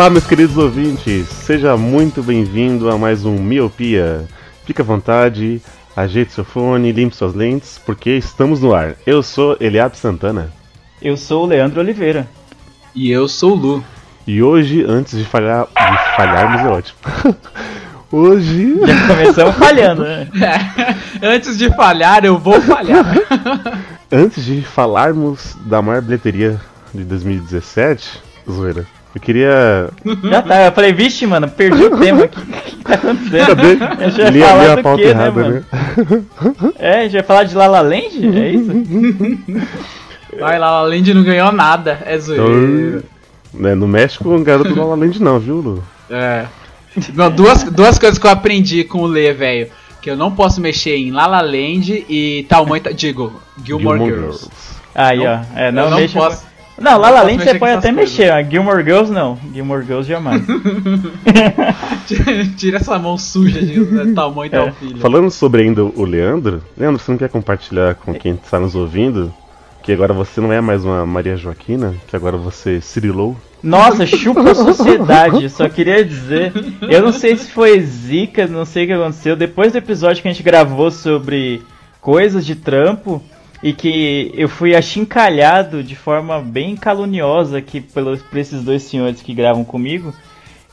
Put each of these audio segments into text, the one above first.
Olá, meus queridos ouvintes. Seja muito bem-vindo a mais um Miopia. Fique à vontade, ajeite seu fone, limpe suas lentes, porque estamos no ar. Eu sou Eliab Santana. Eu sou o Leandro Oliveira. E eu sou o Lu. E hoje, antes de falhar, de falharmos é ótimo. hoje, Já começamos falhando, né? Antes de falhar, eu vou falhar. antes de falarmos da maior bilheteria de 2017, zoeira. Eu queria Já tá, eu falei, vixe, mano, perdi o tema aqui. O que tá acontecendo? gente vai ler falar a do pauta quê, né, errada, mano? né? É, a gente vai falar de Lala Land? É isso? Vai lá, a Land não ganhou nada. É zoeira. Né, no México, um garoto do La La Land não, viu, Lu? É. Não, duas, duas coisas que eu aprendi com o Lê, velho. Que eu não posso mexer em La La Land e tal mãe. tá- Digo, Gilmore, Girls. Aí, Não, ó. É, não, eu não mexa posso- com... Não, Lala posso Land você com pode até coisas. mexer, mas Gilmore Girls não. Gilmore Girls jamais. Tira essa mão suja de né, tal mãe e tal É. filho. Falando sobre ainda o Leandro, Leandro, você não quer compartilhar com quem está nos ouvindo que agora você não é mais uma Maria Joaquina, que agora você cirilou? Nossa, chupa a sociedade, só queria dizer. Eu não sei se foi zica, não sei o que aconteceu. Depois do episódio que a gente gravou sobre coisas de trampo e que eu fui achincalhado de forma bem caluniosa aqui pelos, por esses dois senhores que gravam comigo,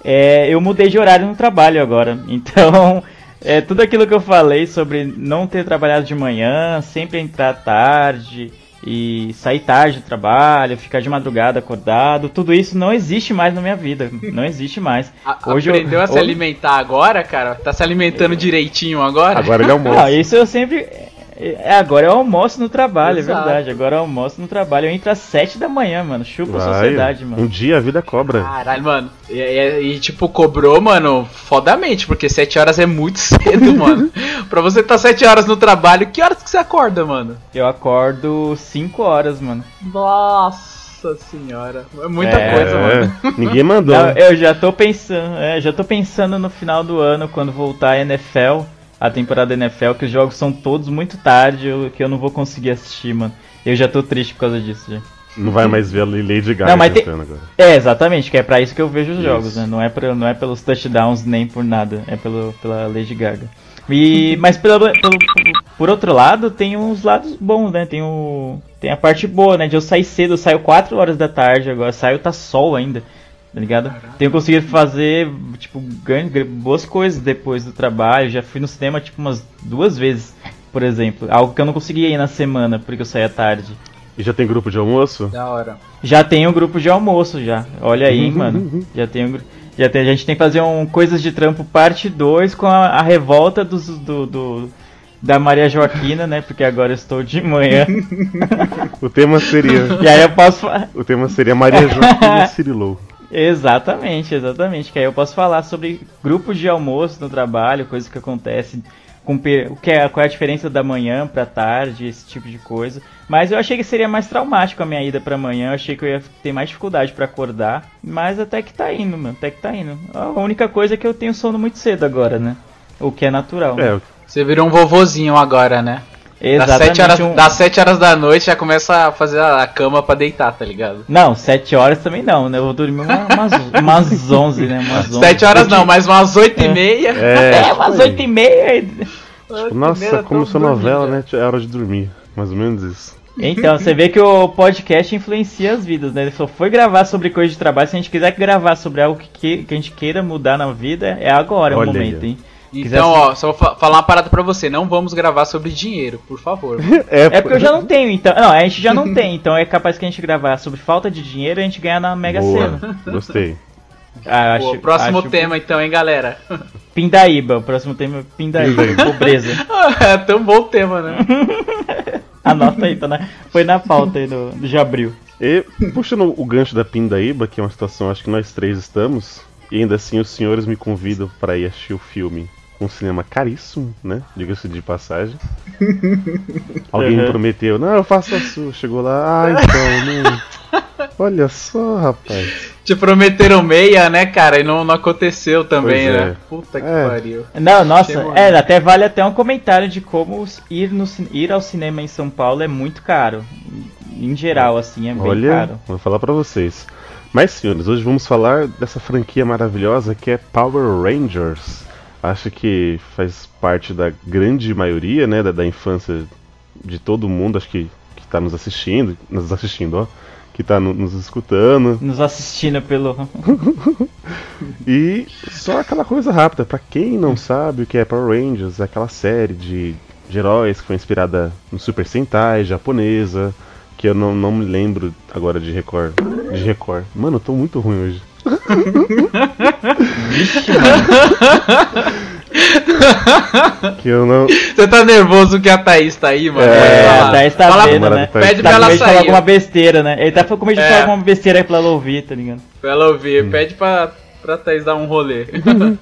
é, eu mudei de horário no trabalho agora. Então, é, tudo aquilo que eu falei sobre não ter trabalhado de manhã, sempre entrar tarde e sair tarde do trabalho, ficar de madrugada acordado, tudo isso não existe mais na minha vida. Não existe mais. A- Hoje eu- aprendeu a se hoje- alimentar agora, cara? Tá se alimentando direitinho agora? Agora ele é almoça. Não, isso eu sempre. É, agora eu almoço no trabalho, Exato. é verdade. Agora eu almoço no trabalho. Eu entro às 7 da manhã, mano. Chupa a Vai, sociedade, um mano. dia a vida cobra. Caralho, mano. E, e- e, tipo, cobrou, mano, fodamente, porque 7 horas é muito cedo, mano. pra você tá 7 horas no trabalho, que horas que você acorda, mano? Eu acordo 5 horas, mano. Nossa senhora. É muita É, coisa, mano. ninguém mandou. Não, eu já tô pensando, é, já tô pensando no final do ano, quando voltar a NFL, a temporada da NFL, que os jogos são todos muito tarde, eu- que eu não vou conseguir assistir, mano. Eu já tô triste por causa disso, já. Não vai mais ver a Lady Gaga Não, mas tem- agora. É, exatamente, que é pra isso que eu vejo os Isso. jogos, né? Não é, pra, não é pelos touchdowns nem por nada, é pelo, pela Lady Gaga. E, mas pelo, pelo- por outro lado, tem uns lados bons, né? Tem, o, tem a parte boa, né? De eu sair cedo, eu saio 4 horas da tarde agora, saio tá sol ainda, tá ligado? Tenho conseguido fazer, tipo, gan- gan- boas coisas depois do trabalho. Já fui no cinema, tipo, umas duas vezes, por exemplo. Algo que eu não conseguia ir na semana, porque eu saía tarde. E já tem grupo de almoço? Da hora. Já tem um grupo de almoço já. Olha aí, mano. Já tem um já tem, a gente tem que fazer um Coisas de Trampo parte 2 com a, a revolta dos, do, do- da Maria Joaquina, né? Porque agora eu estou de manhã. O tema seria. e aí eu posso o tema seria Maria Joaquina cirilou. Exatamente, exatamente. Que aí eu posso falar sobre grupos de almoço no trabalho, coisas que acontecem, com o que é, qual é a diferença da manhã pra tarde, esse tipo de coisa. Mas eu achei que seria mais traumático a minha ida pra manhã, eu achei que eu ia ter mais dificuldade pra acordar, mas até que tá indo, mano, até que tá indo. A única coisa é que eu tenho sono muito cedo agora, né? O que é natural. né? É, Você virou um vovozinho agora, né? Das Exatamente. 7, horas, um- das 7 horas da noite já começa a fazer a cama pra deitar, tá ligado? Não, 7 horas também não, né? Eu vou dormir uma- umas, umas 11, né? Umas 11. 7 horas não, mas umas 8 e meia. é, É, umas 8 e meia. tipo, nossa, como sua novela, né? É hora de dormir. Mais ou menos isso. Então, você vê que o podcast influencia as vidas, né? Ele só foi gravar sobre coisa de trabalho. Se a gente quiser gravar sobre algo que, que, que a gente queira mudar na vida, é agora o Olha momento, aí. hein? Então, ó, só vou fa- falar uma parada pra você. Não vamos gravar sobre dinheiro, por favor. É porque eu já não tenho, então. Não, a gente já não tem, então é capaz que a gente gravar sobre falta de dinheiro e a gente ganhar na Mega Sena. Boa, gostei. Ah, Pô, acho, próximo acho tema então, hein, galera? Pindaíba, o próximo tema é Pindaíba, pobreza. é tão bom o tema, né? Anota aí, tá na, foi na pauta aí do, do Jabril. E puxando o gancho da Pindaíba, que é uma situação acho que nós três estamos, e ainda assim os senhores me convidam para ir assistir o filme. Um cinema caríssimo, né? Diga-se de passagem. Alguém me Uhum. prometeu, não, eu faço a sua. Chegou lá, ah, então, não. Olha só, rapaz. Te prometeram meia, né, cara? E não, não aconteceu também, Pois é. né? Puta que É. pariu. Não, nossa, Chegou, é, né? até vale até um comentário de como ir, no, ir ao cinema em São Paulo é muito caro. Em geral, assim, é bem Olha, caro. vou falar pra vocês. Mas, senhores, hoje vamos falar dessa franquia maravilhosa que é Power Rangers. Acho que faz parte da grande maioria, né, da, da infância de todo mundo, acho que, que tá nos assistindo, nos assistindo, ó, que tá no- nos escutando. Nos assistindo pelo. E só aquela coisa rápida, pra quem não sabe o que é Power Rangers, é aquela série de, de heróis que foi inspirada no Super Sentai japonesa, que eu não, não me lembro agora de Record. De Record. Mano, eu tô muito ruim hoje. que eu não. Você tá nervoso que a Thaís tá aí, mano? É, a Thaís tá Fala- vendo, né? tá Pede Tá pra com ela medo de falar sair. alguma besteira, né? Ele tá com medo de É. falar alguma besteira aí pra ela ouvir, tá ligado? Pra ela ouvir. Pede pra, pra Thaís dar um rolê.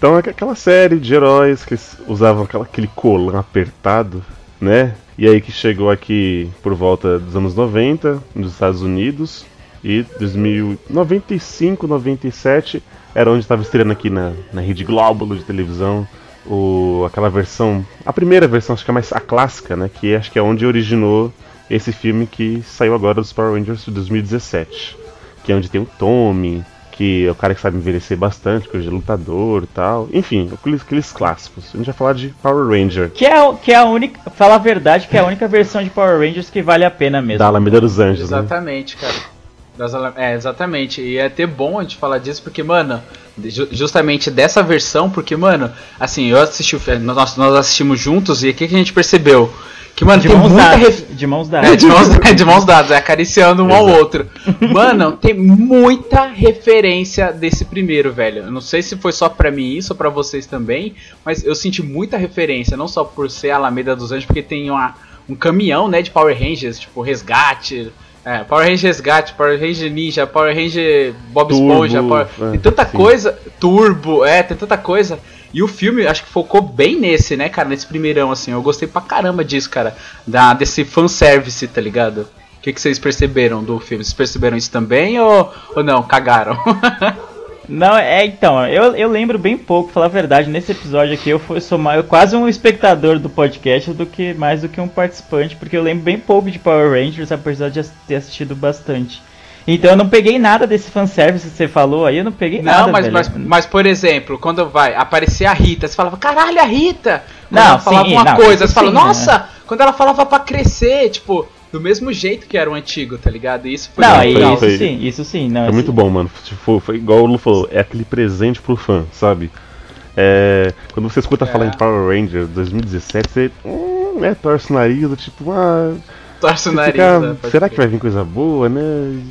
Então é aquela série de heróis que usavam aquela, aquele colã apertado, né? E aí que chegou aqui por volta dos anos 90, nos Estados Unidos. E 2095, 97 era onde estava estreando aqui na, na Rede Glóbulo de televisão. O, aquela versão, a primeira versão, acho que é mais a clássica, né? Que acho que é onde originou esse filme que saiu agora dos Power Rangers de 2017. Que é onde tem o Tommy, que é o cara que sabe envelhecer bastante, coisa de lutador e tal. Enfim, aqueles, aqueles clássicos. A gente vai falar de Power Ranger, Que é, que é a única. Fala a verdade, que é a única versão de Power Rangers que vale a pena mesmo. da Alameda dos Anjos, né? Exatamente, cara. Das ala- É, exatamente. E é até bom a gente falar disso, porque, mano, ju- justamente dessa versão, porque, mano, assim, eu assisti o filme, nós, nós assistimos juntos e o que, que a gente percebeu? Que, mano, De tem mãos muita dadas. De mãos É, dadas. de mãos, é, de mãos dadas, é acariciando um ao outro. Mano, tem muita referência desse primeiro, velho. Eu não sei se foi só pra mim isso ou pra vocês também, mas eu senti muita referência, não só por ser a Alameda dos Anjos, porque tem uma, um caminhão, né, de Power Rangers, tipo Resgate, é, Power Ranger Resgate, Power Ranger Ninja, Power Ranger Bob Turbo, Esponja, Power- é, tem tanta sim. coisa, Turbo, é, tem tanta coisa. E o filme, acho que focou bem nesse, né, cara, nesse primeirão, assim. Eu gostei pra caramba disso, cara, da, desse fanservice, tá ligado? O que, que vocês perceberam do filme? Vocês perceberam isso também ou, ou não? Cagaram? Não, é então, eu, eu lembro bem pouco, falar a verdade, nesse episódio aqui eu fui, sou mais, quase um espectador do podcast do que mais do que um participante, porque eu lembro bem pouco de Power Rangers, apesar de ter assistido bastante. Então eu não peguei nada desse fanservice que você falou aí, eu não peguei nada. não, mas, mas, mas, por exemplo, quando vai aparecer a Rita, você falava, caralho, a Rita! Quando Não, ela falava sim, uma não, coisa, você fala, sim, nossa! Quando ela falava pra crescer, tipo, do mesmo jeito que era o antigo, tá ligado? E isso foi Não, legal. isso sim, isso sim. Não, Foi esse- muito bom, mano. Tipo, foi igual o Lu falou, é aquele presente pro fã, sabe? É, quando você escuta É. falar em Power Rangers 2017, você hum, é, torce o nariz, tipo, ah, Torce o nariz. fica, né, será que vai vir coisa boa, né?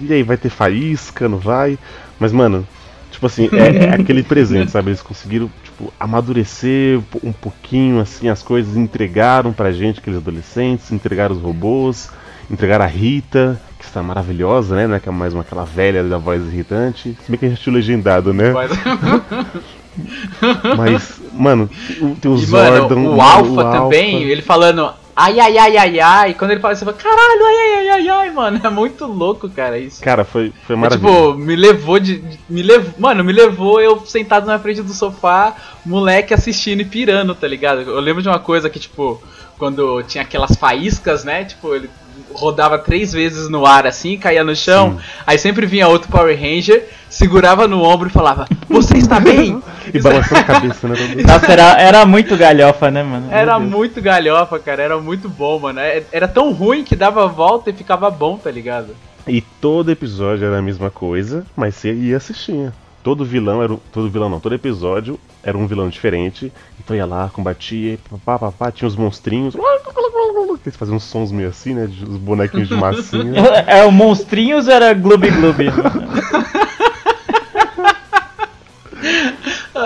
E aí, vai ter faísca, não vai? Mas, mano, tipo assim, é, é aquele presente, sabe? Eles conseguiram, tipo, amadurecer um pouquinho, assim, as coisas, entregaram pra gente, aqueles adolescentes, entregaram os robôs, entregaram a Rita, que está maravilhosa, né? É que é mais uma aquela velha da voz irritante. Se bem que a gente tinha legendado, né? Mas- mano, o- tem os mano, Zordon, o mano, Alpha o também, Alpha. ele falando ai, ai, ai, ai, ai. Quando ele fala, você fala, caralho, ai, ai, ai, ai, ai, mano. É muito louco, cara, isso. Cara, foi, foi É, maravilhoso. tipo, me levou de, de- Me levou. Mano, me levou eu sentado na frente do sofá, moleque assistindo e pirando, tá ligado? Eu lembro de uma coisa que, tipo, quando tinha aquelas faíscas, né? Tipo, ele rodava três vezes no ar assim, caía no chão. Aí sempre vinha outro Power Ranger, segurava no ombro e falava: Você está bem? E balançando a cabeça, né? Nossa, era, era muito galhofa, né, mano? Era muito galhofa, cara. Era muito bom, mano. É- Era tão ruim que dava a volta e ficava bom, tá ligado? E todo episódio era a mesma coisa, mas você ia assistir. Todo vilão era. Todo vilão não, todo episódio era um vilão diferente. Então ia lá, combatia, papá, papá, tinha os monstrinhos. Eles faziam uns sons meio assim, né? Os bonequinhos de massinha. É, o Monstrinhos ou era Gloob Gloob?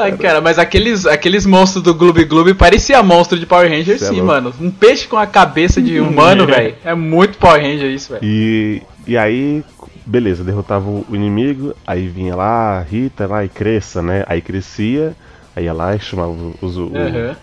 Ai, cara, mas aqueles, aqueles monstros do Gloob Gloob parecia monstro de Power Ranger é sim, louco. mano. Um peixe com a cabeça de humano, velho. É muito Power Ranger isso, velho. E, e aí, beleza, derrotava o inimigo, aí vinha lá Rita lá e cresça, né? Aí crescia, aí ia lá e chamava os, o Aham.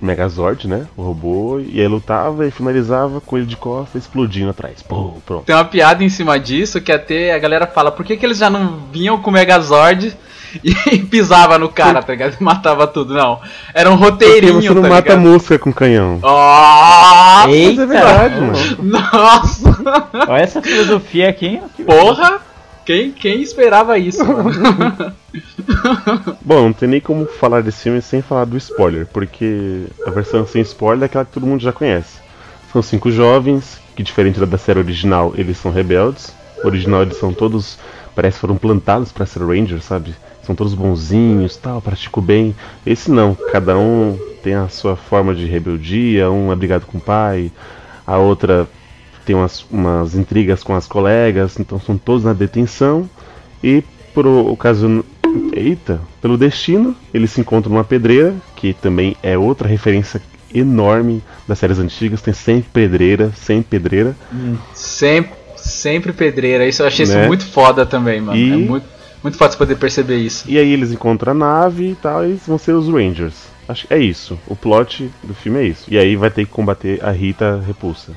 Megazord, né? O robô, e aí lutava e finalizava com ele de costas explodindo atrás. Pô, pronto. Tem uma piada em cima disso que até a galera fala, por que, que eles já não vinham com o Megazord e pisava no cara, tá ligado? E matava tudo. Não. Era um Porque roteirinho, você não tá mata a ligado? mosca com canhão. Nossa! Mas Eita! é verdade, mano. Nossa! Olha essa filosofia aqui. hein? Porra! Quem, quem esperava isso? Bom, não tem nem como falar desse filme sem falar do spoiler, porque a versão sem spoiler é aquela que todo mundo já conhece. São cinco jovens, que diferente da da série original, eles são rebeldes. O original eles são todos, parece que foram plantados pra ser Ranger, sabe? São todos bonzinhos, tal, praticam bem. Esse não, cada um tem a sua forma de rebeldia, um é brigado com o pai, a outra tem umas, umas intrigas com as colegas, então são todos na detenção. E por o caso. Eita, pelo destino, eles se encontram numa pedreira, que também é outra referência enorme das séries antigas, tem sempre pedreira, sempre pedreira. Sempre, sempre pedreira. Isso eu achei isso Né? muito foda também, mano. E- É muito, muito foda você poder perceber isso. E aí eles encontram a nave e tal, e vão ser os Rangers. Acho que é isso. O plot do filme é isso. E aí vai ter que combater a Rita Repulsa.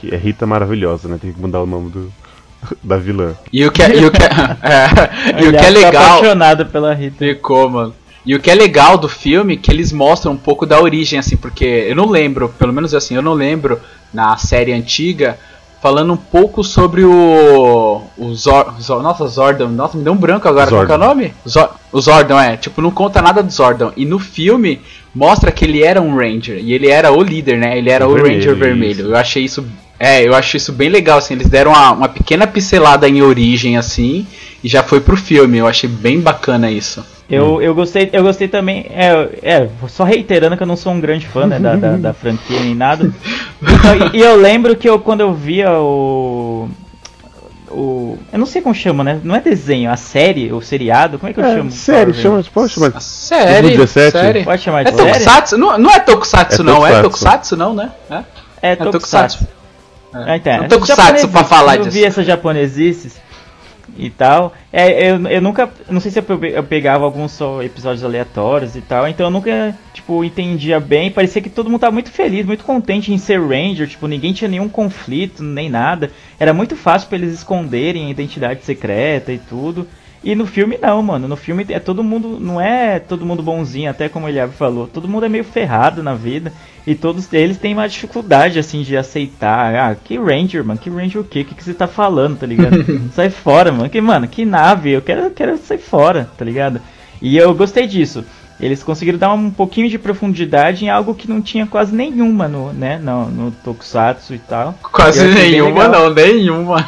Que é Rita Maravilhosa, né? Tem que mudar o nome do, da vilã. E o que é, e o que é, é, e o que é tô legal. apaixonado pela Rita. Ficou, mano. E o que é legal do filme é que eles mostram um pouco da origem, assim, porque eu não lembro, pelo menos assim, eu não lembro na série antiga, falando um pouco sobre o. O Zor, Zor- Nossa, Zordon. Nossa, me deu um branco agora. Qual que é o Zordon. nome? Zor, o Zordon, é. Tipo, não conta nada do Zordon. E no filme mostra que ele era um Ranger. E ele era o líder, né? Ele era O o, vermelho, Ranger vermelho. isso. Eu achei isso. É, eu acho isso bem legal, assim. Eles deram uma, uma pequena pincelada em origem, assim, e já foi pro filme. Eu achei bem bacana isso. Eu, eu gostei, eu gostei também. É, é, só reiterando que eu não sou um grande fã né, da, da, da franquia nem nada. Então, e, e eu lembro que eu, quando eu via o. O. Eu não sei como chama, né? Não é desenho, a série, o seriado, como é que eu É, chamo? série, chama, pode chamar. A série, 2017? série. Pode chamar É de série? Tokusatsu? Não, não é Tokusatsu, É não. É Tokusatsu. Tokusatsu, não, né? É, É é Tokusatsu. Ah, então, É essas Tokusatsu japonesices, pra falar Eu disso. vi essas japonesices e tal. É, eu, eu nunca. Não sei se eu, pe- eu pegava alguns só episódios aleatórios e tal. Então eu nunca, tipo, entendia bem. Parecia que todo mundo tava muito feliz, muito contente em ser Ranger. Tipo, ninguém tinha nenhum conflito, nem nada. Era muito fácil pra eles esconderem a identidade secreta e tudo. E no filme não, mano. No filme é todo mundo. Não é todo mundo bonzinho, até como o Eliab falou. Todo mundo é meio ferrado na vida. E todos eles têm uma dificuldade, assim, de aceitar. Ah, que Ranger, mano? Que Ranger o quê? O que, que você tá falando, tá ligado? Sai fora, mano. Que, mano, que nave. Eu quero, eu quero sair fora, tá ligado? E eu gostei disso. Eles conseguiram dar um pouquinho de profundidade em algo que não tinha quase nenhuma no, né, no, no Tokusatsu e tal. Quase Eu achei bem nenhuma, não, nenhuma.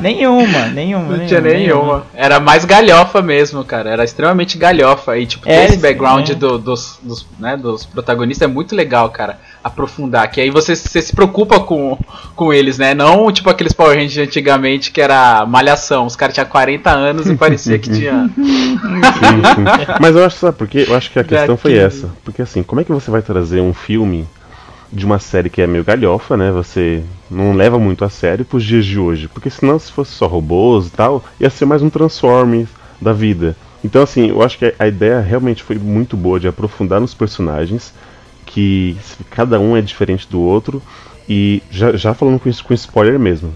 Nenhuma, nenhuma. Não tinha nenhuma. Era mais galhofa mesmo, cara. Era extremamente galhofa. E, tipo, É, esse background é. do- dos, dos, né, dos protagonistas é muito legal, cara. Aprofundar. Que aí você, você se preocupa com, com eles, né? Não, tipo, aqueles Power Rangers antigamente que era malhação. Os caras tinham 40 anos e parecia que tinha. Sim, sim. Mas eu acho, sabe por quê? Eu acho que a questão foi Daquele- essa. Porque assim, como é que você vai trazer um filme de uma série que é meio galhofa, né? Você não leva muito a sério pros dias de hoje. Porque senão, se fosse só robôs e tal, ia ser mais um Transformers da vida. Então, assim, eu acho que a ideia realmente foi muito boa de aprofundar nos personagens, que cada um é diferente do outro. E já, já falando com isso com spoiler mesmo.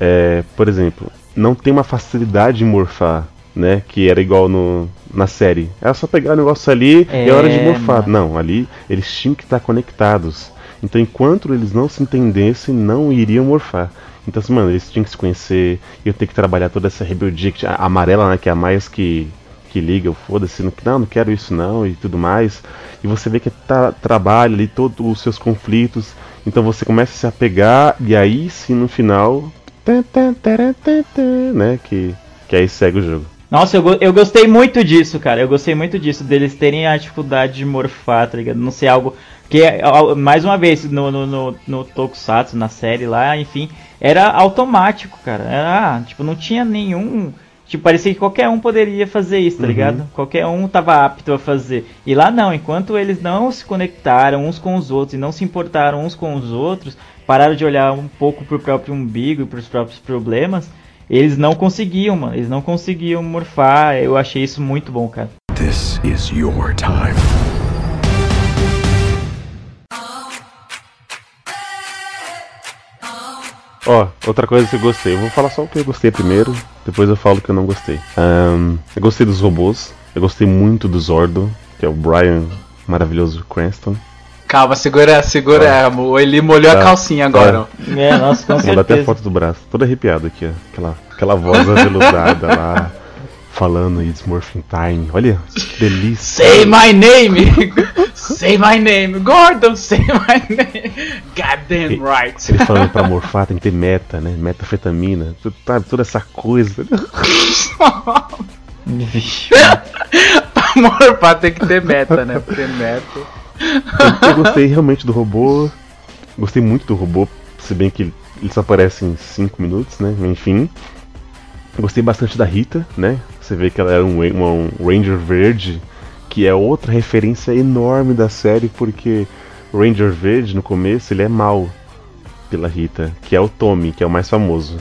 É, por exemplo, não tem uma facilidade em morfar, né? Que era igual no, na série. Era só pegar o negócio ali e é hora de É, morfar. Não, ali eles tinham que estar conectados. Então, enquanto eles não se entendessem, não iriam morfar. Então, assim, mano, eles tinham que se conhecer, iam ter que trabalhar toda essa rebeldia que, a amarela, né? Que é a mais que, que liga, o foda-se, não, não quero isso não e tudo mais. E você vê que tá, trabalha ali todos os seus conflitos. Então você começa a se apegar e aí sim no final. Né? Que, que aí segue o jogo. Nossa, eu, eu gostei muito disso, cara. Eu gostei muito disso, deles terem a dificuldade de morfar, tá ligado? Não ser algo. Que, ao- mais uma vez, no, no, no, no Tokusatsu, na série lá, enfim, era automático, cara. Era, ah, tipo, não tinha nenhum. Tipo, parecia que qualquer um poderia fazer isso, tá Uhum. ligado? Qualquer um tava apto a fazer. E lá não, enquanto eles não se conectaram uns com os outros e não se importaram uns com os outros, pararam de olhar um pouco pro próprio umbigo e pros próprios problemas, eles não conseguiam, mano. Eles não conseguiam morfar. Eu achei isso muito bom, cara. This is your time. Ó, outra coisa que eu gostei. Eu vou falar só o que eu gostei primeiro, depois eu falo o que eu não gostei. Ahn, eu gostei dos robôs. Eu gostei muito do Zordon, que é o Brian maravilhoso Cranston. Calma, segura, segura. o Eli molhou a Tá. calcinha agora. É, nossa, com Vou mandar até a certeza. foto do braço. Todo arrepiado aqui, ó. Aquela, aquela voz aveludada lá. Falando It's Morphin Time. Olha, que delícia. Say my name! say my name! Gordon, say my name! Goddamn right! Ele falando pra morfar tem que ter meta, né? Metafetamina. Sabe, toda essa coisa. Amor, pá, tem que ter meta, né? Ter meta. Eu gostei realmente do robô. Gostei muito do robô, se bem que ele só aparece em 5 minutos, né? Enfim. Gostei bastante da Rita, né? Você vê que ela era um, uma- um Ranger verde, que é outra referência enorme da série, porque Ranger verde no começo ele é mal pela Rita, que é o Tommy, que é o mais famoso.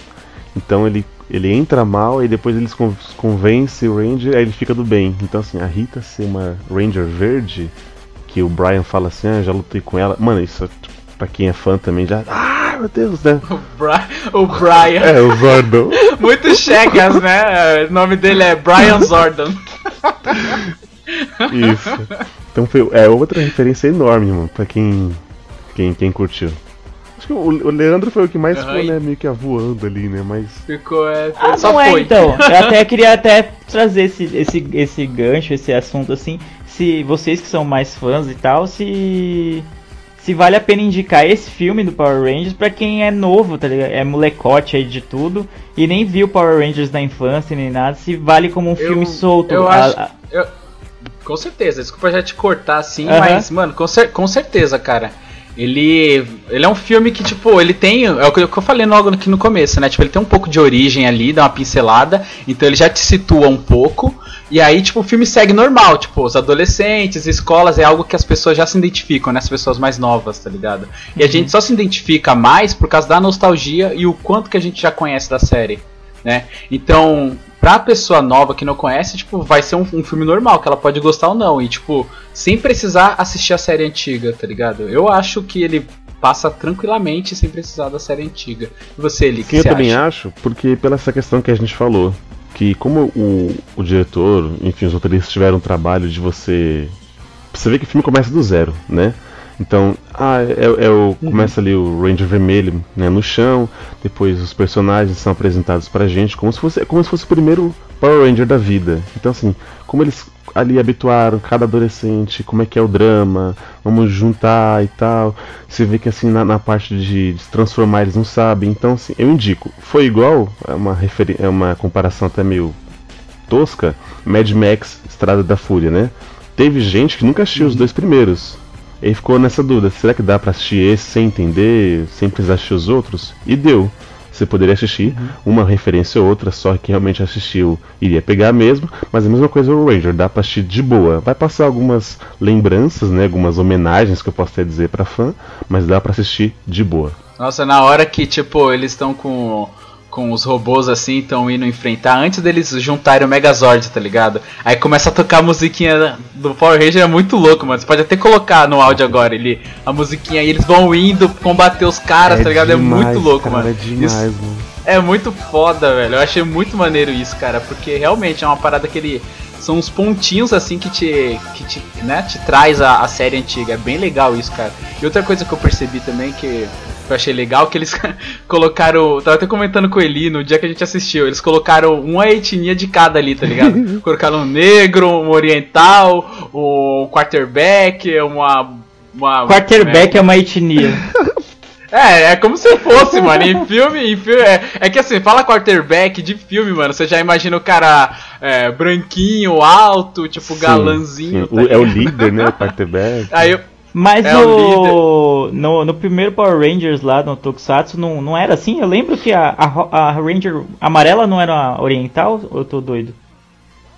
Então ele, ele entra mal e depois eles con- convence o Ranger, aí ele fica do bem. Então assim, a Rita ser uma Ranger verde, que o Brian fala assim, ah, já lutei com ela. Mano, isso tipo, pra quem é fã também já. Ah, meu Deus, né? O, Bri- o Brian. É, o Zordon. Muito chegas, né? O nome dele é Brian Zordon. Isso. Então foi, é outra referência enorme, mano, pra quem, quem, quem curtiu. Acho que o, o Leandro foi o que mais ficou, Ai. né, meio que avoando ali, né, mas... Ficou, é, Ah, só não é, foi. então. Eu até queria até trazer esse, esse, esse gancho, esse assunto assim. Se vocês que são mais fãs e tal, se. Se vale a pena indicar esse filme do Power Rangers pra quem é novo, tá ligado? É molecote aí de tudo e nem viu Power Rangers na infância nem nada, se vale como um filme solto. Eu acho. a- eu- com certeza, desculpa já te cortar assim, Aham. mas, mano, com, cer- com certeza, cara. Ele, ele é um filme que, tipo, ele tem. É o que eu falei logo aqui no começo, né? Tipo, ele tem um pouco de origem ali, dá uma pincelada, então ele já te situa um pouco. E aí, tipo, o filme segue normal, tipo, os adolescentes, escolas, é algo que as pessoas já se identificam, né? As pessoas mais novas, tá ligado? E a gente só se identifica mais por causa da nostalgia e o quanto que a gente já conhece da série, né? Então, pra pessoa nova que não conhece, tipo, vai ser um, um filme normal, que ela pode gostar ou não. E, tipo, sem precisar assistir a série antiga, tá ligado? Eu acho que ele passa tranquilamente sem precisar da série antiga. E você, Eli, que eu também acha? acho, porque pela essa questão que a gente falou, que como o, o diretor, enfim, os roteiristas tiveram um trabalho de você. Você vê que o filme começa do zero, né? Então, ah, é, é o, começa ali o Ranger Vermelho né, no chão, depois os personagens são apresentados pra gente como se fosse, como se fosse o primeiro Power Ranger da vida. Então, assim, como eles ali habituaram cada adolescente, como é que é o drama, vamos juntar e tal. Você vê que assim na, na parte de, de transformar eles não sabem. Então, assim, eu indico. Foi igual, é uma, é uma comparação até meio tosca, Mad Max Estrada da Fúria, né? Teve gente que nunca assistiu os dois primeiros. E aí ficou nessa dúvida, será que dá pra assistir esse sem entender, sem precisar assistir os outros? E deu. Você poderia assistir uma referência ou outra, só que realmente assistiu iria pegar mesmo, mas a mesma coisa o Ranger, dá pra assistir de boa. Vai passar algumas lembranças, né, algumas homenagens que eu posso até dizer pra fã, mas dá pra assistir de boa. Nossa, na hora que, tipo, eles estão com, com os robôs assim, estão indo enfrentar, antes deles juntarem o Megazord, tá ligado? Aí começa a tocar a musiquinha do Power Ranger, é muito louco, mano. Você pode até colocar no áudio agora ele, a musiquinha, e eles vão indo combater os caras, tá ligado? é demais, muito louco, cara, mano. É demais, Isso- mano. É muito foda, velho. Eu achei muito maneiro isso, cara, porque realmente é uma parada que ele são uns pontinhos assim que te que te, né, te traz a, a série antiga. É bem legal isso, cara. E outra coisa que eu percebi também que eu achei legal que eles colocaram, tava até comentando com o Eli no dia que a gente assistiu, eles colocaram uma etnia de cada ali, tá ligado? colocaram um negro, um oriental, um quarterback, uma uma Quarterback é uma etnia. é, é como se fosse, mano. Em filme, em filme. É, é que assim, fala quarterback de filme, mano. Você já imagina o cara é, branquinho, alto, tipo, Sim, galanzinho. sim. tá O- é o líder, né? O quarterback. Aí eu, Mas É no, no, no primeiro Power Rangers lá no Tokusatsu não, não era assim? Eu lembro que a, a, a Ranger amarela não era a oriental, eu tô doido?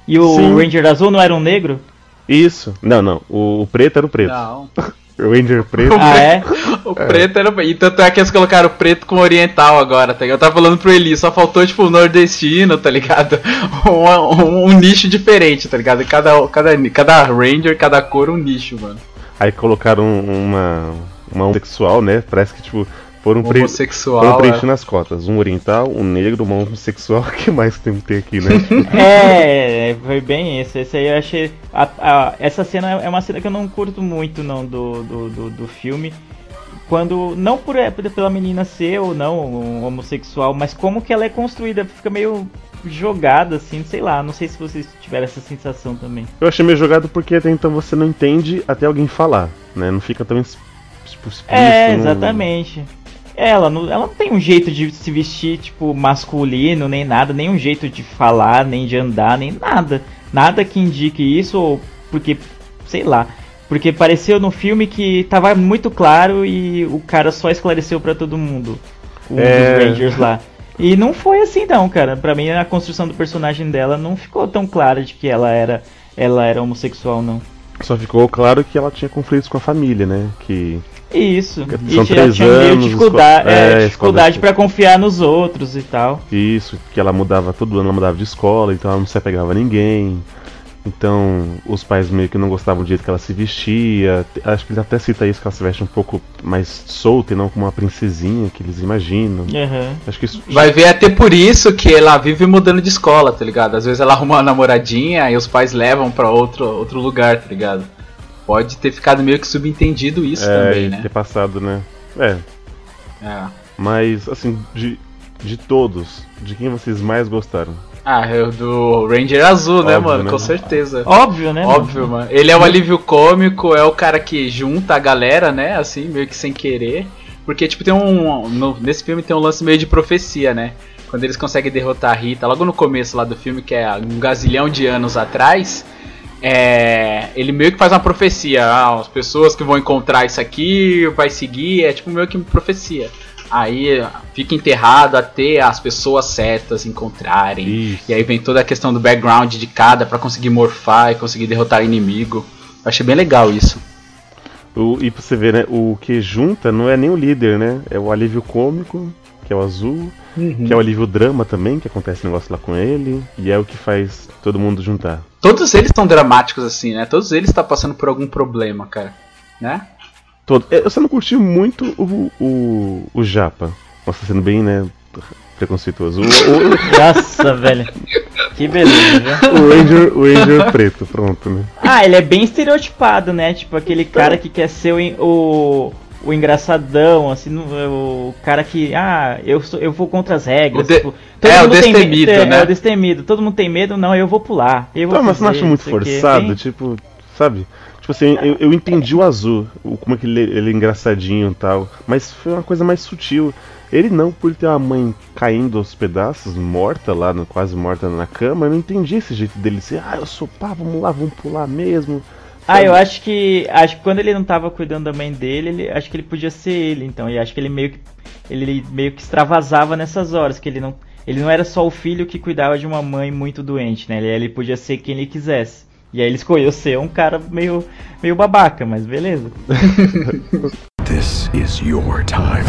E o Sim. Ranger azul não era um negro? Isso. Não, não. O, o preto era o preto. Não. O Ranger preto. Ah, é? O preto era. E tanto é que eles colocaram preto com oriental agora, tá ligado? Eu tava falando pro Eli, só faltou, tipo, nordestino, tá ligado? Um, um- um nicho diferente, tá ligado? Cada, cada, cada Ranger, cada cor, um nicho, mano. Aí colocaram uma. Uma homossexual, né? Parece que, tipo, foram, pre... foram Homossexual. é. preenchendo as cotas. Um oriental, um negro, uma homossexual. O que mais tem que ter aqui, né? É, foi bem esse. Esse aí eu achei. a- a- essa cena é uma cena que eu não curto muito não do, do, do, do filme. Quando. Não por, é, pela menina ser ou não um homossexual, mas como que ela é construída. Fica meio jogada, assim, sei lá. Não sei se vocês tiveram essa sensação também. Eu achei meio jogado porque até então você não entende até alguém falar, né? Não fica tão tipo, explícito. É, não- exatamente. Ela não, ela não tem um jeito de se vestir, tipo, masculino, nem nada, nem um jeito de falar, nem de andar, nem nada. Nada que indique isso, ou porque, sei lá. Porque pareceu no filme que tava muito claro e o cara só esclareceu pra todo mundo. Um É. dos Rangers lá. E não foi assim não, cara. Pra mim a construção do personagem dela não ficou tão clara de que ela era ela era homossexual não. Só ficou claro que ela tinha conflitos com a família, né? Que Isso. São e três tinha meio anos, dificuldade, escola- é, é, dificuldade pra confiar nos outros e tal. Isso, que ela mudava todo ano, ela mudava de escola, então ela não se apegava a ninguém. Então, os pais meio que não gostavam do jeito que ela se vestia. Acho que ele até cita isso, que ela se veste um pouco mais solta e não como uma princesinha que eles imaginam. Aham. Acho que isso. Vai ver até por isso que ela vive mudando de escola, tá ligado? Às vezes ela arruma uma namoradinha e os pais levam pra outro, outro lugar, tá ligado? Pode ter ficado meio que subentendido isso é, também, né? ter passado, né? É, É. mas assim, de, de todos, de quem vocês mais gostaram? Ah, é o do Ranger Azul, né, Óbvio, mano? né? Com certeza. Óbvio, né? Óbvio, mano. Ele é o alívio cômico, é o cara que junta a galera, né? Assim, meio que sem querer. Porque, tipo, tem um. no- nesse filme tem um lance meio de profecia, né? Quando eles conseguem derrotar a Rita, logo no começo lá do filme, que é um gazilhão de anos atrás. É, ele meio que faz uma profecia. Ah, as pessoas que vão encontrar isso aqui vai seguir. É tipo meio que uma profecia. Aí fica enterrado até as pessoas certas encontrarem. Isso. E aí vem toda a questão do background de cada pra conseguir morfar e conseguir derrotar o inimigo. Eu achei bem legal isso. O, e pra você ver, né? O que junta não é nem o líder, né? É o alívio cômico, que é o azul, que é o alívio drama também, que acontece um negócio lá com ele, e é o que faz todo mundo juntar. Todos eles são dramáticos assim, né? Todos eles estão passando por algum problema, cara. Né? Todo. Eu só não curti muito o, o, o Japa. Nossa, sendo bem, né? Preconceituoso. O, o, Nossa, velho. Que beleza, viu? o Ranger, o Ranger preto, pronto, né? Ah, ele é bem estereotipado, né? Tipo aquele cara que quer ser o, o, o engraçadão, assim, no- o cara que, ah, eu, sou, eu vou contra as regras. O de- tipo, todo é, o mundo tem destemido, é, né? É, o destemido. Todo mundo tem medo, não, eu vou pular. Eu vou Não, mas você não acha muito forçado? Tipo, sabe? Tipo assim, eu, eu entendi o azul, o- como é que ele, ele é engraçadinho e tal, mas foi uma coisa mais sutil. Ele não, por ter uma mãe caindo aos pedaços, morta lá, no- quase morta na cama, eu não entendi esse jeito dele ser, ah, eu sou pá, vamos lá, vamos pular mesmo. Ah, eu acho que. Acho que quando ele não tava cuidando da mãe dele, ele, acho que ele podia ser ele, então. E acho que ele meio que. Ele meio que extravasava nessas horas, que ele não. Ele não era só o filho que cuidava de uma mãe muito doente, né? Ele, ele podia ser quem ele quisesse. E aí ele escolheu ser um cara meio, meio babaca, mas beleza. This is your time.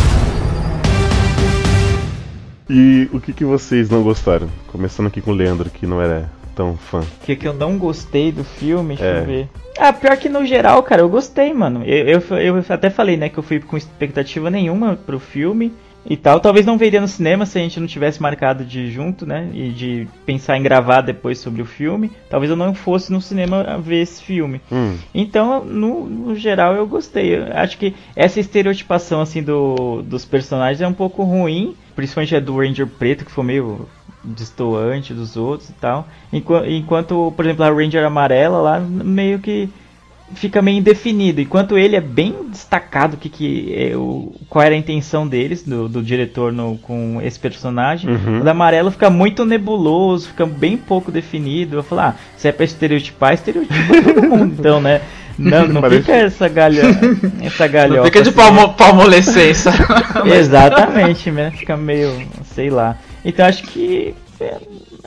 E o que, que vocês não gostaram? Começando aqui com o Leandro, que não era tão fã. O que, que eu não gostei do filme, deixa É. eu ver. Ah, pior que no geral, cara, eu gostei, mano. Eu, eu, eu até falei, né, que eu fui com expectativa nenhuma pro filme e tal. Talvez não veria no cinema se a gente não tivesse marcado de junto, né? E de pensar em gravar depois sobre o filme. Talvez eu não fosse no cinema ver esse filme. Hum, Então, no, no geral, eu gostei. Eu acho que essa estereotipação assim do, dos personagens é um pouco ruim, principalmente a do Ranger Preto, que foi meio destoante dos outros e tal. Enquanto, enquanto por exemplo, a Ranger Amarela lá meio que fica meio indefinido. Enquanto ele é bem destacado que, que é o, qual era a intenção deles, do, do diretor no, com esse personagem. Uhum. O da amarelo fica muito nebuloso, fica bem pouco definido. Eu falo, ah, se é pra estereotipar, estereotipa todo mundo, então, né? Não, não Parece- fica essa galha, essa galhofa. Não fica de assim, palmo, palmolescência. Exatamente, né? Fica meio, sei lá. Então acho que é,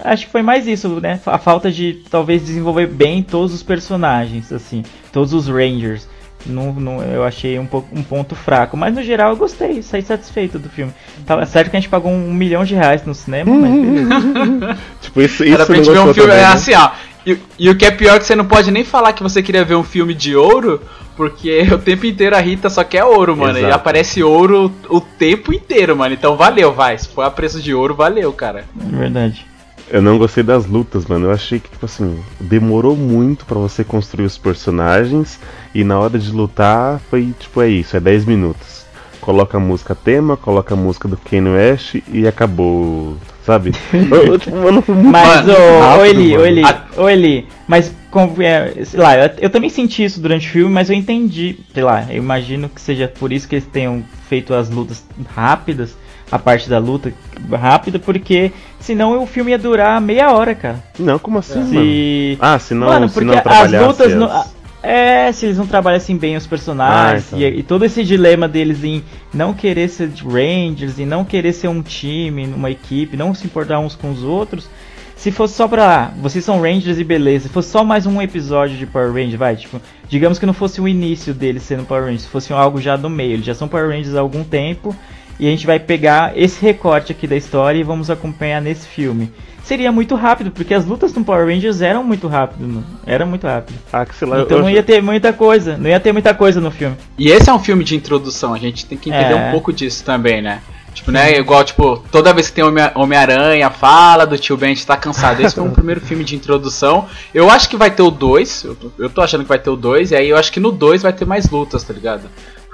acho que foi mais isso, né? A falta de talvez desenvolver bem todos os personagens, assim, todos os Rangers. Não, não, eu achei um, pouco, um ponto fraco, mas no geral eu gostei, saí satisfeito do filme. Tava certo que a gente pagou um milhão de reais no cinema, mas beleza. Tipo, isso, isso Era pra gente ver um filme. também, É né? assim, ó. E, e o que é pior é que você não pode nem falar que você queria ver um filme de ouro, porque o tempo inteiro a Rita só quer ouro, mano. E Exato. aparece ouro o tempo inteiro, mano. Então valeu, vai. Se for a preço de ouro, valeu, cara. Verdade. Eu não gostei das lutas, mano. Eu achei que, tipo assim, demorou muito pra você construir os personagens e na hora de lutar foi, tipo, é isso, é 10 minutos. Coloca a música tema, coloca a música do Kanye West e acabou, sabe? eu, tipo, mano, foi muito Mas, ô, Eli, ô. Eli, ô Eli, mas, com, é, sei lá, eu, eu também senti isso durante o filme, mas eu entendi, sei lá, eu imagino que seja por isso que eles tenham feito as lutas rápidas, a parte da luta rápida, porque senão o filme ia durar meia hora, cara. Não, como assim, mano? Se... Ah, se não, Mano, se porque não as lutas. no- as- É, se eles não trabalhassem bem os personagens Ah, então. e, e todo esse dilema deles em não querer ser de Rangers e não querer ser um time, uma equipe, não se importar uns com os outros. Se fosse só pra. ah, vocês são Rangers e beleza. Se fosse só mais um episódio de Power Rangers, vai, tipo. Digamos que não fosse o início deles sendo Power Rangers, fosse algo já do meio. Eles já são Power Rangers há algum tempo. E a gente vai pegar esse recorte aqui da história e vamos acompanhar nesse filme. Seria muito rápido, porque as lutas no Power Rangers eram muito rápido, mano. Era muito rápido. Ah, que sei lá, Então eu, não ia ter muita coisa. Não ia ter muita coisa no filme. E esse é um filme de introdução, a gente tem que entender É. um pouco disso também, né? Tipo, né? Igual, tipo, toda vez que tem Homem- Homem-Aranha, fala do tio Ben, a gente tá cansado. Esse foi um primeiro filme de introdução. Eu acho que vai ter o 2. Eu, eu tô achando que vai ter o 2. E aí eu acho que no 2 vai ter mais lutas, tá ligado?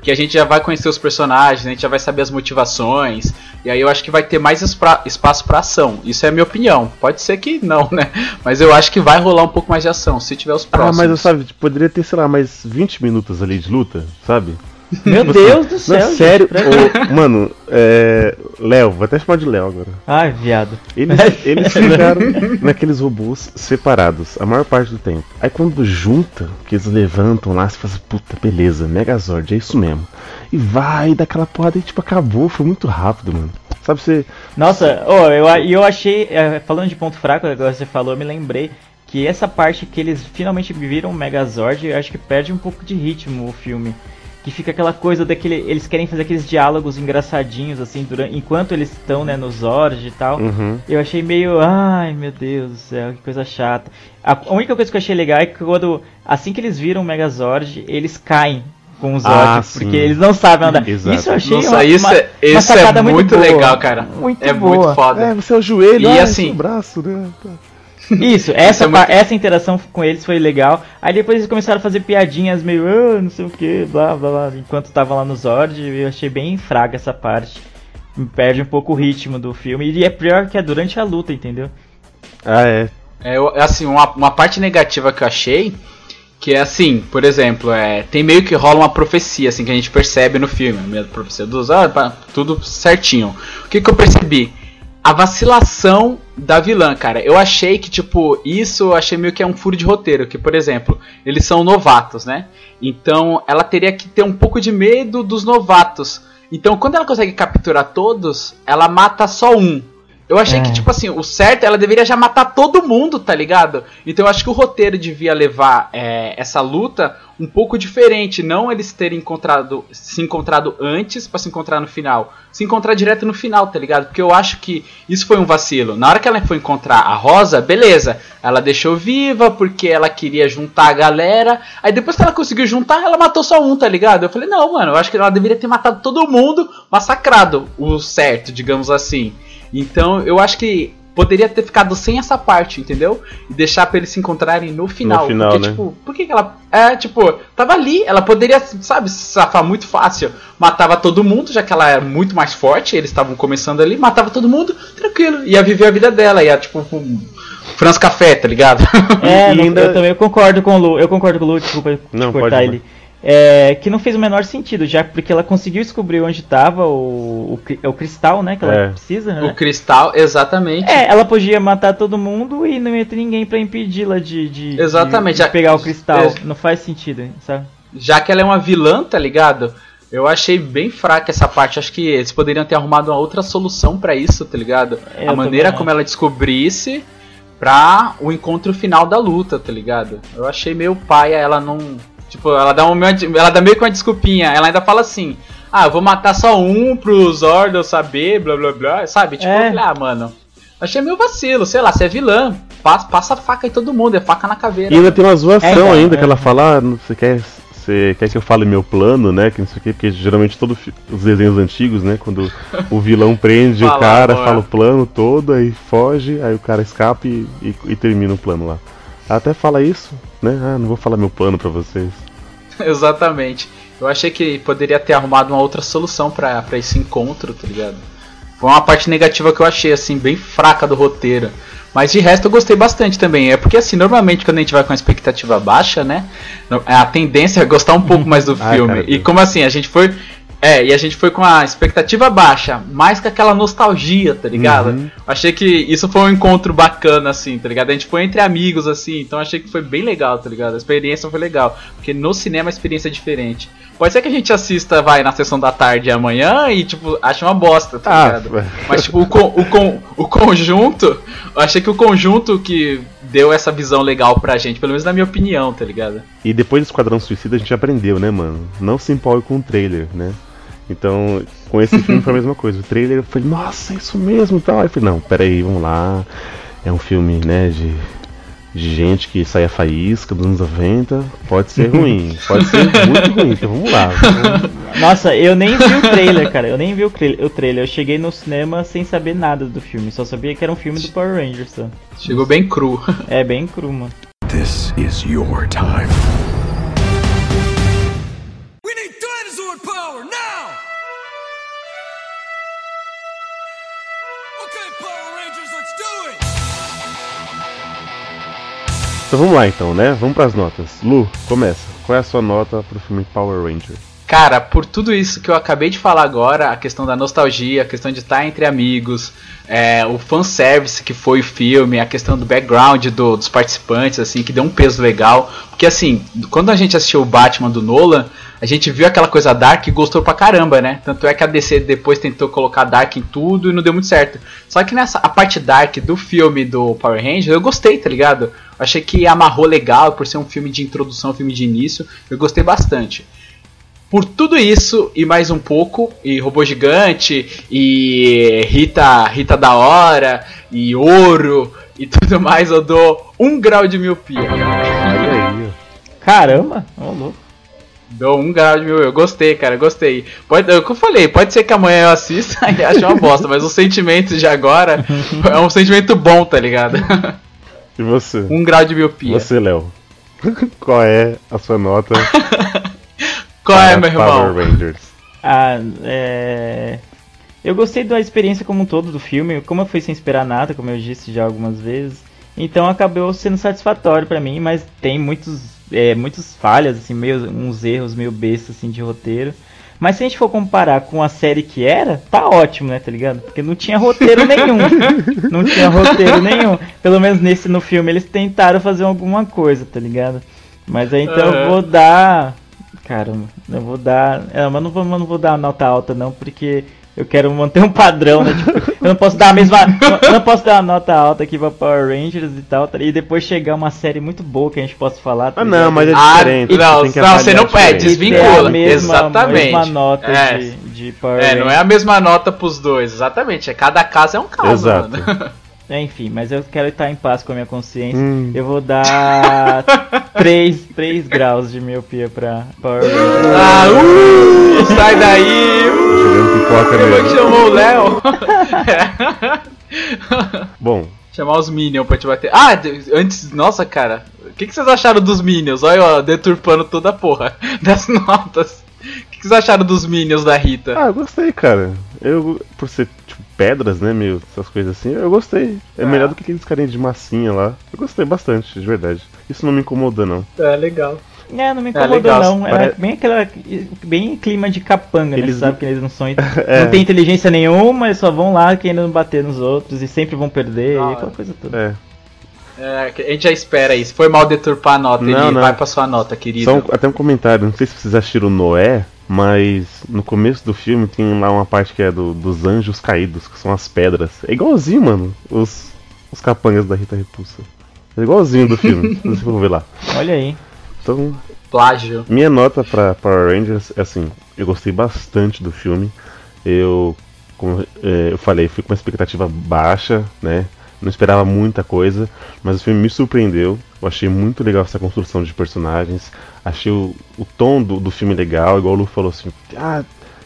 Porque a gente já vai conhecer os personagens, a gente já vai saber as motivações. E aí eu acho que vai ter mais espaço pra ação. Isso é a minha opinião. Pode ser que não, né? Mas eu acho que vai rolar um pouco mais de ação, se tiver os Ah, próximos. mas eu sabe, poderia ter, sei lá, mais 20 minutos ali de luta, sabe? Meu Deus do céu. Não, sério, ô, mano, é. Léo, vou até chamar de Léo agora. Ai, viado. Eles, eles ficaram naqueles robôs separados a maior parte do tempo. Aí quando junta, que eles levantam lá, você fala assim, puta, beleza, Megazord, é isso mesmo. E vai, dá aquela porrada e tipo, acabou, foi muito rápido, mano. Sabe, você. Nossa, oh, eu, e eu achei, é, falando de ponto fraco, agora você falou, eu me lembrei que essa parte que eles finalmente viram o Megazord, eu acho que perde um pouco de ritmo o filme. Que fica aquela coisa daquele. Eles querem fazer aqueles diálogos engraçadinhos, assim, durante, enquanto eles estão, né, no Zord e tal. Uhum. Eu achei meio. Ai meu Deus do céu, que coisa chata. A a única coisa que eu achei legal é que quando. Assim que eles viram o Megazord, eles caem com o Zord. Ah, porque sim. eles não sabem andar. Exato. Isso eu achei Nossa, uma, isso é, uma isso é muito, boa. legal, cara. Muito é boa. muito foda. É, você é o joelho, E ah, assim- braço, né? Isso, essa, é muito- essa interação com eles foi legal. Aí depois eles começaram a fazer piadinhas meio, ah, não sei o que, blá blá blá, enquanto tava lá no Zord, eu achei bem fraca essa parte. Me Perde um pouco o ritmo do filme. E é pior que é durante a luta, entendeu? Ah, é. É, eu- assim, uma, uma parte negativa que eu achei, que é assim, por exemplo, é, tem meio que rola uma profecia, assim, que a gente percebe no filme, a minha profecia dos ah, pá, tudo certinho. O que, que eu percebi? A vacilação da vilã, cara. Eu achei que, tipo, isso eu achei meio que é um furo de roteiro, que, por exemplo, eles são novatos, né? Então ela teria que ter um pouco de medo dos novatos. Então, quando ela consegue capturar todos, ela mata só um. Eu achei É. que, tipo assim, o certo, ela deveria já matar todo mundo, tá ligado? Então eu acho que o roteiro devia levar é, essa luta um pouco diferente. Não eles terem encontrado, se encontrado antes pra se encontrar no final. Se encontrar direto no final, tá ligado? Porque eu acho que isso foi um vacilo. Na hora que ela foi encontrar a Rosa, beleza. Ela deixou viva porque ela queria juntar a galera. Aí depois que ela conseguiu juntar, ela matou só um, tá ligado? Eu falei, não, mano, eu acho que ela deveria ter matado todo mundo, massacrado o certo, digamos assim. Então eu acho que poderia ter ficado sem essa parte, entendeu? E deixar pra eles se encontrarem no final. final, porque, né? tipo, por que, que ela. É, tipo, tava ali, ela poderia, sabe, se safar muito fácil. Matava todo mundo, já que ela era muito mais forte, eles estavam começando ali, matava todo mundo, tranquilo. Ia viver a vida dela, ia, tipo, um Franz Café, tá ligado? É, E não- ainda- eu também concordo com o Lu. Eu concordo com o Lu, desculpa Não, cortar pode, ele. É, que não fez o menor sentido, já porque ela conseguiu descobrir onde estava o, o, é o cristal, né? Que ela É. precisa, O né? cristal, exatamente. É, ela podia matar todo mundo e não ia ter ninguém pra impedi-la de, de, Exatamente, de- de já- pegar o cristal. é- Não faz sentido, sabe? Já que ela é uma vilã, tá ligado? Eu achei bem fraca essa parte. Acho que eles poderiam ter arrumado uma outra solução pra isso, tá ligado? É, a maneira como ela descobrisse pra o encontro final da luta, tá ligado? Eu achei meio paia ela não. Tipo, ela dá, uma, ela dá meio que uma desculpinha. Ela ainda fala assim: Ah, eu vou matar só um pro Zordon saber, blá blá blá. Sabe? Tipo, É. ah, mano. Achei meio vacilo, sei lá, você é vilã, passa, passa a faca em todo mundo, é faca na caveira. E ainda tem uma zoação É, então, ainda, é. que ela fala, ah, não- você quer, você quer que eu fale meu plano, né? Que não sei o quê, porque geralmente todos os desenhos antigos, né? Quando o vilão prende o Fala, cara, amor. fala o plano todo, aí foge, aí o cara escapa e, e- e termina o plano lá. Ela até fala isso, né? Ah, não vou falar meu plano pra vocês. Exatamente. Eu achei que poderia ter arrumado uma outra solução pra pra esse encontro, tá ligado? Foi uma parte negativa que eu achei, assim, bem fraca do roteiro. Mas de resto eu gostei bastante também. É porque, assim, normalmente quando a gente vai com a expectativa baixa, né? A tendência é gostar um pouco mais do Ai, filme. cara, e como assim, a gente foi. É, e a gente foi com a expectativa baixa, mais com aquela nostalgia, tá ligado? Uhum. Achei que isso foi um encontro bacana, assim, tá ligado? A gente foi entre amigos, assim, então achei que foi bem legal, tá ligado? A experiência foi legal, porque no cinema a experiência é diferente. Pode ser que a gente assista, vai, na sessão da tarde amanhã e, tipo, ache uma bosta, tá Ah, ligado? Mas, tipo, o, con- o, con- o conjunto, eu achei que o conjunto que deu essa visão legal pra gente, pelo menos na minha opinião, tá ligado? E depois do Esquadrão Suicida a gente aprendeu, né, mano? Não se empolgue com o trailer, né? Então, com esse filme foi a mesma coisa. O trailer eu falei, nossa, é isso mesmo e tal. Aí eu falei, não, peraí, vamos lá. É um filme, né, de, de gente que sai a faísca dos anos 90. Pode ser ruim, pode ser muito ruim, então vamos lá. Nossa, eu nem vi o trailer, cara. Eu nem vi o, tra- o trailer. Eu cheguei no cinema sem saber nada do filme. Só sabia que era um filme do Power Rangers. Só. Chegou bem cru. É bem cru, mano. This is your time. Então vamos lá então, né? Vamos pras notas. Lu, começa. Qual é a sua nota pro filme Power Ranger? Cara, por tudo isso que eu acabei de falar agora, a questão da nostalgia, a questão de estar entre amigos, é, o fanservice que foi o filme, a questão do background do- dos participantes, assim, que deu um peso legal. Porque assim, quando a gente assistiu o Batman do Nolan, a gente viu aquela coisa dark e gostou pra caramba, né? Tanto é que a DC depois tentou colocar dark em tudo e não deu muito certo. Só que nessa a parte dark do filme do Power Rangers, eu gostei, tá ligado? Achei que amarrou legal por ser um filme de introdução, um filme de início. Eu gostei bastante. Por tudo isso e mais um pouco, e robô gigante, e Rita, Rita da hora, e ouro, e tudo mais, eu dou um grau de miopia. Olha aí, ó. Caramba, ô louco. Dou um grau de miopia. Eu gostei, cara, gostei. Pode, é o que eu falei, pode ser que amanhã eu assista e ache uma bosta, mas o sentimento de agora é um sentimento bom, tá ligado? E você? Um grau de miopia. Você, Léo. Qual é a sua nota Qual é, para meu Power irmão? Rangers? Ah, é. Eu gostei da experiência como um todo do filme, como eu fui sem esperar nada, como eu disse já algumas vezes. Então acabou sendo satisfatório pra mim, mas tem muitos, é, muitas falhas, assim, meio, uns erros meio bestas assim, de roteiro. Mas se a gente for comparar com a série que era, tá ótimo, né, tá ligado? Porque não tinha roteiro nenhum. não tinha roteiro nenhum. Pelo menos nesse no filme eles tentaram fazer alguma coisa, tá ligado? Mas aí então eu Aham. vou dar. Caramba, eu vou dar. É, mas não vou, mas não vou dar nota alta não, porque eu quero manter um padrão, né? Tipo, eu não posso dar a mesma. eu não posso dar uma nota alta aqui pra Power Rangers e tal, tá? e depois chegar uma série muito boa que a gente possa falar. tá Ah, não, mas é Ah, diferente. não, tem que não, você não é, desvincula. a mesma, Exatamente. mesma nota É. de, de Power É, não é Rangers. a mesma nota pros dois, exatamente. É, cada caso é um caso, Exato. mano. É, Enfim, mas eu quero estar em paz com a minha consciência. Hum. Eu vou dar 3, 3 graus de miopia pra Power Rangers. Ah, uh, sai daí! Uh, pipoca eu chamar o Léo. Bom, Chamar os Minions pra te bater. Ah, antes, nossa, cara. O que, que vocês acharam dos Minions? Olha, ó, deturpando toda a porra das notas. O que, que vocês acharam dos Minions da Rita? ah, eu gostei, cara. Eu, por ser, tipo, pedras, né, meio, essas coisas assim, eu gostei. É Ah. melhor do que aqueles carinhas de massinha lá. Eu gostei bastante, de verdade. Isso não me incomoda, não. É, legal. É, não me É, incomodou legal, não. É pare- bem aquela. Bem clima de capanga, Eles né? Sabe que eles não são. É. Não tem inteligência nenhuma, eles só vão lá querendo bater nos outros e sempre vão perder, e hora. aquela coisa toda. É. É, a gente já espera isso. Foi mal deturpar a nota, Não, ele não. vai pra sua nota, querido. Só um- até um comentário, não sei se vocês assistiram Noé, mas no começo do filme tem lá uma parte que é do- dos anjos caídos, que são as pedras. É igualzinho, mano, os, os capangas da Rita Repulsa. É igualzinho do filme, se você for ver lá. Olha aí. Então, Plágio. minha nota pra Power Rangers é assim, eu gostei bastante do filme. Eu, como é, eu falei, fui com uma expectativa baixa, né? Não esperava muita coisa, mas o filme me surpreendeu. Eu achei muito legal essa construção de personagens. Achei o, o tom do, do filme legal, igual o Lu falou assim. Ah,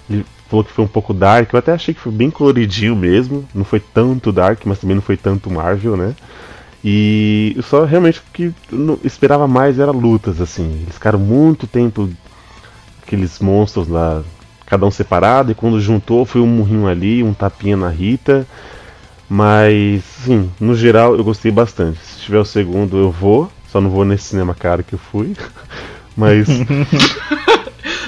ele falou que foi um pouco dark. Eu até achei que foi bem coloridinho mesmo. Não foi tanto dark, mas também não foi tanto Marvel, né? E só realmente o que eu esperava mais era lutas, assim. Eles ficaram muito tempo aqueles monstros lá, cada um separado, e quando juntou foi um murrinho ali, um tapinha na Rita. Mas, sim, no geral eu gostei bastante. Se tiver o segundo eu vou, só não vou nesse cinema caro que eu fui. Mas,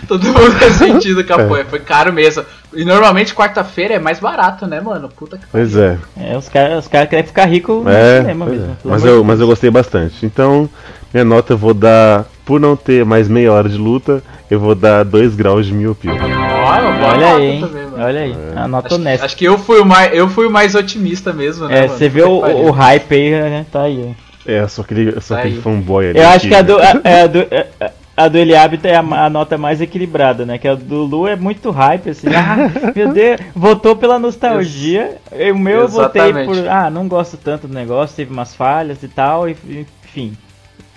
Todo mundo faz sentido que apoia. Foi caro mesmo. E normalmente quarta-feira é mais barato, né, mano? Puta que pois é. É, os caras os cara querem ficar ricos no É, cinema pois mesmo. é. Mas, eu, mas eu gostei bastante. Então, minha nota eu vou dar, por não ter mais meia hora de luta, eu vou dar 2 graus de miopia. Olha, Olha aí, hein? também, mano. Olha aí. A nota Acho, honesta. acho que eu fui, o mais, eu fui o mais otimista mesmo, né? É, mano? você vê o, o hype aí, né? Tá aí. É, só aquele, só Tá aquele aí. fanboy ali. Eu acho que a do, a, é a do, a- a do Eliabe é a, a nota mais equilibrada, né? Que a do Lu é muito hype, assim. Ah, meu Deus, votou pela nostalgia. O meu eu votei Exatamente. por. Ah, não gosto tanto do negócio, teve umas falhas e tal. e- Enfim,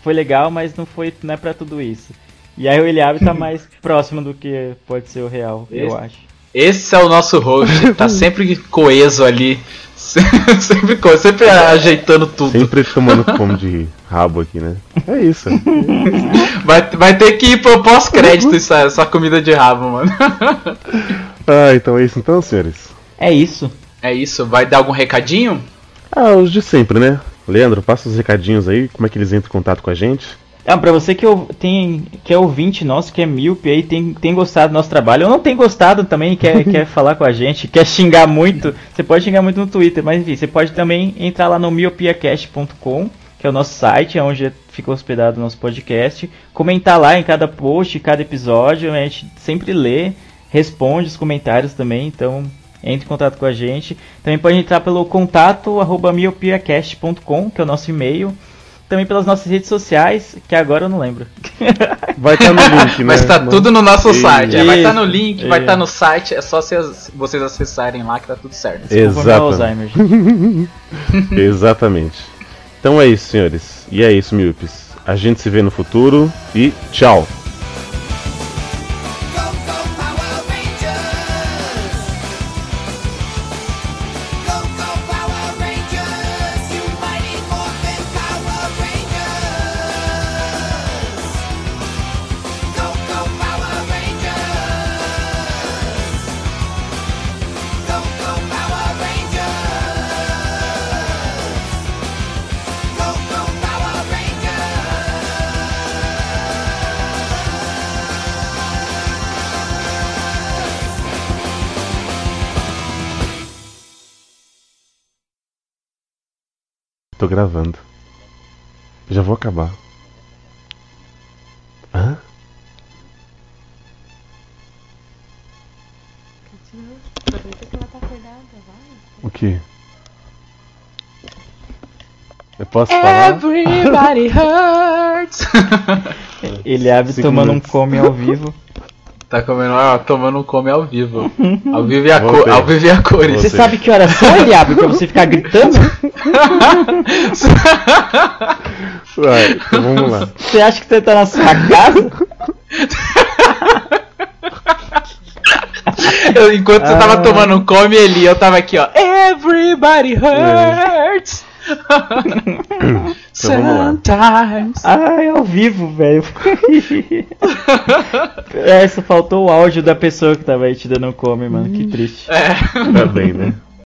foi legal, mas não foi não é pra tudo isso. E aí o Eliabe tá mais próximo do que pode ser o real, eu Esse- acho. Esse é o nosso host, tá sempre coeso ali. sempre, co- sempre ajeitando tudo. Sempre tomando como de rabo aqui, né? É isso. Vai, vai ter que ir pro pós-crédito essa, essa comida de rabo, mano. Ah, então é isso então, senhores. É isso. É isso, vai dar algum recadinho? Ah, os de sempre, né? Leandro, passa os recadinhos aí, como é que eles entram em contato com a gente? Ah, pra você que, ou- tem, que é ouvinte nosso, que é míope aí, tem, tem gostado do nosso trabalho, ou não tem gostado também, quer, quer falar com a gente, quer xingar muito, você pode xingar muito no Twitter, mas enfim, você pode também entrar lá no miopiacast.com, que é o nosso site, é onde fica hospedado o nosso podcast, comentar lá em cada post, cada episódio, a gente sempre lê, responde os comentários também, então entre em contato com a gente. Também pode entrar pelo contato arroba miopiacast.com, que é o nosso e-mail. Também pelas nossas redes sociais, que agora eu não lembro. Vai estar no link, né? Mas tá tudo no nosso Isso. site. é, vai estar Isso. no link, vai Isso. estar no site. É só vocês, vocês acessarem lá que tá tudo certo. Desculpa meu Exatamente. Exatamente. Então é isso, senhores. E é isso, Milpes. A gente se vê no futuro e tchau. Gravando. Já vou acabar. Hã? O que? Eu posso falar? Everybody hurts. Ele abre Cinco tomando minutos. um come ao vivo. tá comendo, ó, tomando um come ao vivo. Ao vivo e a, co ao vivo e a cores. Você Você. sabe que horas são, ele abre pra você ficar gritando? Vai, então vamos lá. Você acha que você tá na sua casa? Eu- enquanto você Ah. tava tomando um come ali, eu tava aqui, ó. Everybody hurts. Então vamos lá. Sometimes. Ai, ao vivo, velho. é, só faltou o áudio da pessoa que tava aí te dando um come, mano. Que triste. É. Tá bem, né?